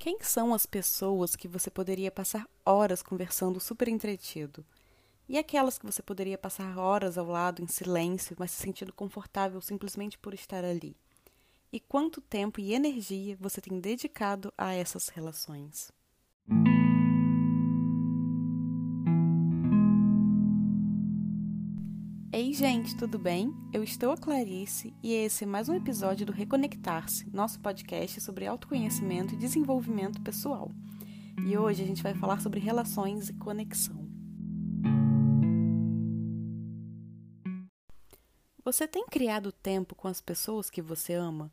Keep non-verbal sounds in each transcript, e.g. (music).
Quem são as pessoas que você poderia passar horas conversando super entretido? E aquelas que você poderia passar horas ao lado em silêncio, mas se sentindo confortável simplesmente por estar ali? E quanto tempo e energia você tem dedicado a essas relações? Ei, gente, tudo bem? Eu estou a Clarice e esse é mais um episódio do Reconectar-se, nosso podcast sobre autoconhecimento e desenvolvimento pessoal. E hoje a gente vai falar sobre relações e conexão. Você tem criado tempo com as pessoas que você ama?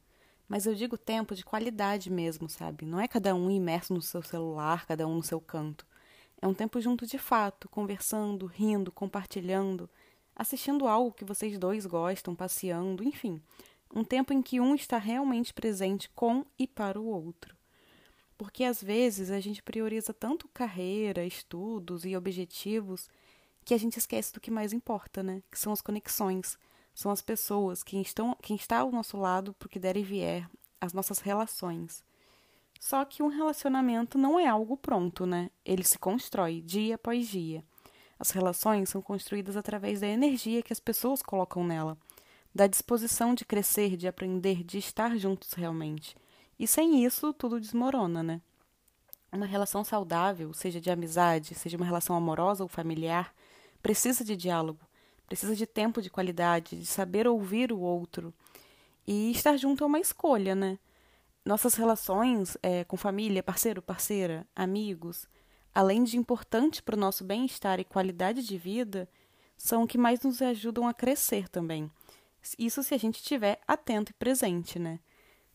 Mas eu digo tempo de qualidade mesmo, sabe? Não é cada um imerso no seu celular, cada um no seu canto. É um tempo junto de fato, conversando, rindo, compartilhando, assistindo algo que vocês dois gostam, passeando, enfim. Um tempo em que um está realmente presente com e para o outro. Porque às vezes a gente prioriza tanto carreira, estudos e objetivos que a gente esquece do que mais importa, né? Que são as conexões são as pessoas, quem, estão, quem está ao nosso lado por que der e vier, as nossas relações. Só que um relacionamento não é algo pronto, né? Ele se constrói dia após dia. As relações são construídas através da energia que as pessoas colocam nela, da disposição de crescer, de aprender, de estar juntos realmente. E sem isso, tudo desmorona, né? Uma relação saudável, seja de amizade, seja uma relação amorosa ou familiar, precisa de diálogo, precisa de tempo de qualidade, de saber ouvir o outro. E estar junto é uma escolha, né? Nossas relações é, com família, parceiro, parceira, amigos, além de importante para o nosso bem-estar e qualidade de vida, são o que mais nos ajudam a crescer também. Isso se a gente estiver atento e presente, né?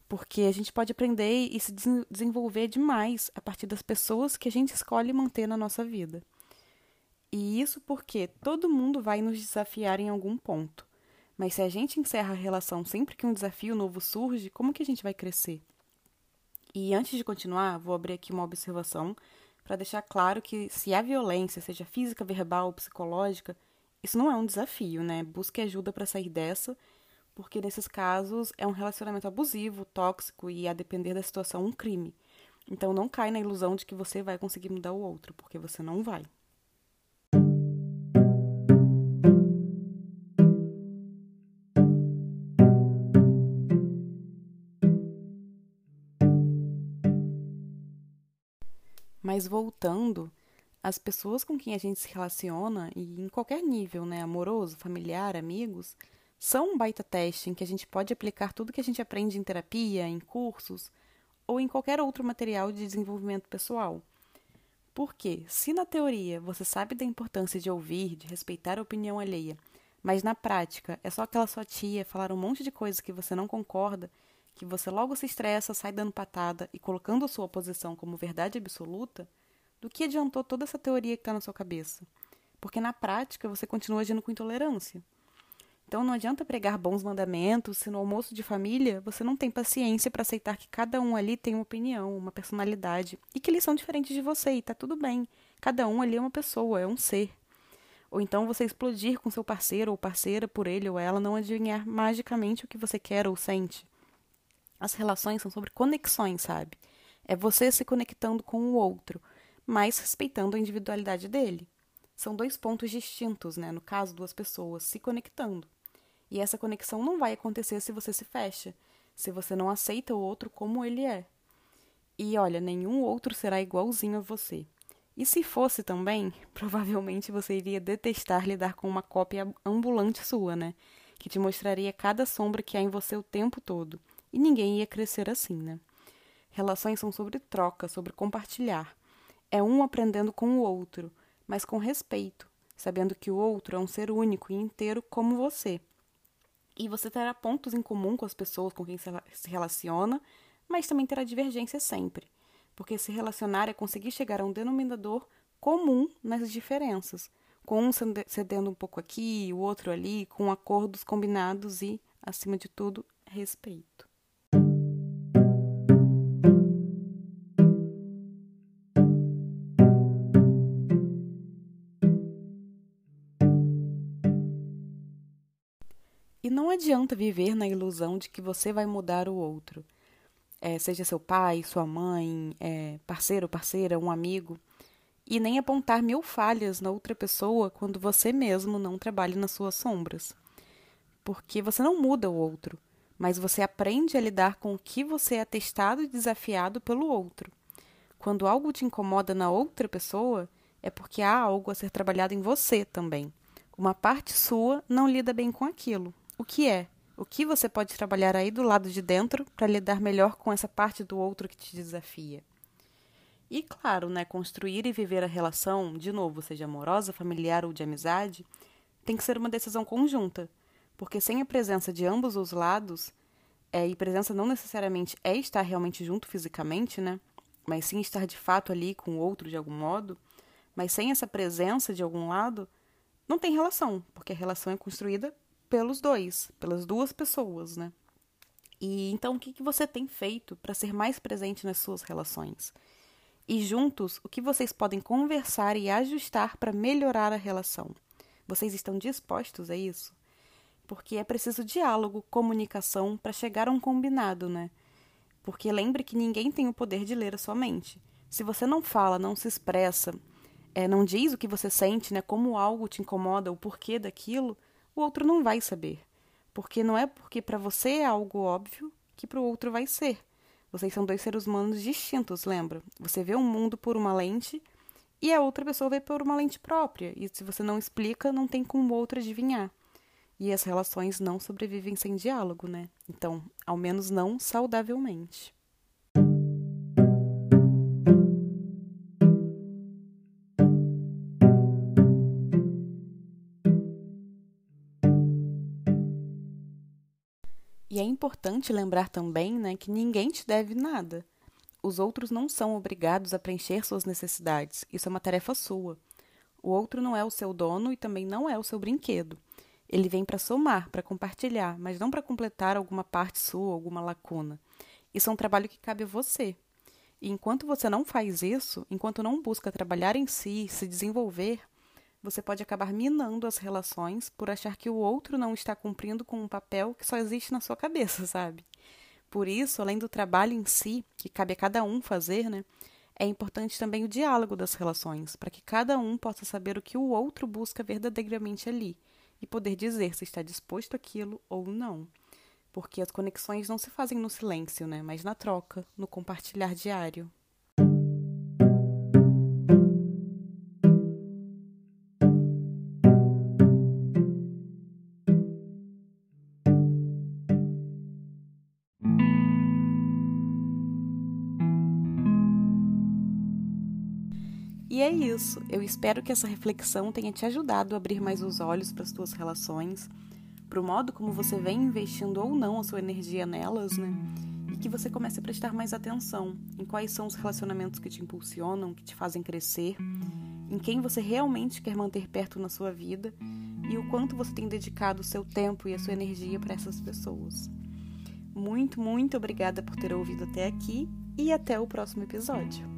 Porque a gente pode aprender e se desenvolver demais a partir das pessoas que a gente escolhe manter na nossa vida. E isso porque todo mundo vai nos desafiar em algum ponto. Mas se a gente encerra a relação sempre que um desafio novo surge, como que a gente vai crescer? E antes de continuar, vou abrir aqui uma observação para deixar claro que se há violência, seja física, verbal ou psicológica, isso não é um desafio, né? Busque ajuda para sair dessa, porque nesses casos é um relacionamento abusivo, tóxico e, a depender da situação, um crime. Então não cai na ilusão de que você vai conseguir mudar o outro, porque você não vai. Mas voltando, as pessoas com quem a gente se relaciona, e em qualquer nível, né, amoroso, familiar, amigos, são um baita teste em que a gente pode aplicar tudo que a gente aprende em terapia, em cursos ou em qualquer outro material de desenvolvimento pessoal. Porque, se na teoria você sabe da importância de ouvir, de respeitar a opinião alheia, mas na prática é só aquela sua tia falar um monte de coisas que você não concorda que você logo se estressa, sai dando patada e colocando a sua posição como verdade absoluta, do que adiantou toda essa teoria que está na sua cabeça? Porque na prática você continua agindo com intolerância. Então não adianta pregar bons mandamentos se no almoço de família você não tem paciência para aceitar que cada um ali tem uma opinião, uma personalidade e que eles são diferentes de você e tá tudo bem. Cada um ali é uma pessoa, é um ser. Ou então você explodir com seu parceiro ou parceira por ele ou ela não adivinhar magicamente o que você quer ou sente. As relações são sobre conexões, sabe? É você se conectando com o outro, mas respeitando a individualidade dele. São dois pontos distintos, né? No caso, duas pessoas se conectando. E essa conexão não vai acontecer se você se fecha, se você não aceita o outro como ele é. E olha, nenhum outro será igualzinho a você. E se fosse também, (laughs) provavelmente você iria detestar lidar com uma cópia ambulante sua, né? Que te mostraria cada sombra que há em você o tempo todo e ninguém ia crescer assim, né? Relações são sobre troca, sobre compartilhar. É um aprendendo com o outro, mas com respeito, sabendo que o outro é um ser único e inteiro como você. E você terá pontos em comum com as pessoas com quem se relaciona, mas também terá divergência sempre, porque se relacionar é conseguir chegar a um denominador comum nas diferenças, com um cedendo um pouco aqui, o outro ali, com acordos combinados e, acima de tudo, respeito. E não adianta viver na ilusão de que você vai mudar o outro. é, seja seu pai, sua mãe, é, parceiro, parceira, um amigo, e nem apontar mil falhas na outra pessoa quando você mesmo não trabalha nas suas sombras. Porque você não muda o outro, mas você aprende a lidar com o que você é testado e desafiado pelo outro. Quando algo te incomoda na outra pessoa, é porque há algo a ser trabalhado em você também. Uma parte sua não lida bem com aquilo. O que é? O que você pode trabalhar aí do lado de dentro para lidar melhor com essa parte do outro que te desafia? E claro, né, construir e viver a relação, de novo, seja amorosa, familiar ou de amizade, tem que ser uma decisão conjunta, porque sem a presença de ambos os lados, é, e presença não necessariamente é estar realmente junto fisicamente, né, mas sim estar de fato ali com o outro de algum modo, mas sem essa presença de algum lado, não tem relação, porque a relação é construída pelos dois, pelas duas pessoas, né? E então o que, que você tem feito para ser mais presente nas suas relações? E juntos, o que vocês podem conversar e ajustar para melhorar a relação? Vocês estão dispostos a isso? Porque é preciso diálogo, comunicação para chegar a um combinado, né? Porque lembre que ninguém tem o poder de ler a sua mente. Se você não fala, não se expressa, é, não diz o que você sente, né? Como algo te incomoda, o porquê daquilo, o outro não vai saber. Porque não é porque para você é algo óbvio que para o outro vai ser. Vocês são dois seres humanos distintos, lembra? Você vê um mundo por uma lente e a outra pessoa vê por uma lente própria. E se você não explica, não tem como o outro adivinhar. E as relações não sobrevivem sem diálogo, né? Então, ao menos não saudavelmente. Importante lembrar também né, que ninguém te deve nada. Os outros não são obrigados a preencher suas necessidades. Isso é uma tarefa sua. O outro não é o seu dono e também não é o seu brinquedo. Ele vem para somar, para compartilhar, mas não para completar alguma parte sua, alguma lacuna. Isso é um trabalho que cabe a você. E enquanto você não faz isso, enquanto não busca trabalhar em si, se desenvolver, você pode acabar minando as relações por achar que o outro não está cumprindo com um papel que só existe na sua cabeça, sabe? Por isso, além do trabalho em si, que cabe a cada um fazer, né? É importante também o diálogo das relações, para que cada um possa saber o que o outro busca verdadeiramente ali e poder dizer se está disposto àquilo ou não. Porque as conexões não se fazem no silêncio, né? Mas na troca, no compartilhar diário. É isso. Eu espero que essa reflexão tenha te ajudado a abrir mais os olhos para as tuas relações, para o modo como você vem investindo ou não a sua energia nelas, né? E que você comece a prestar mais atenção em quais são os relacionamentos que te impulsionam, que te fazem crescer, em quem você realmente quer manter perto na sua vida e o quanto você tem dedicado o seu tempo e a sua energia para essas pessoas. Muito, muito obrigada por ter ouvido até aqui e até o próximo episódio.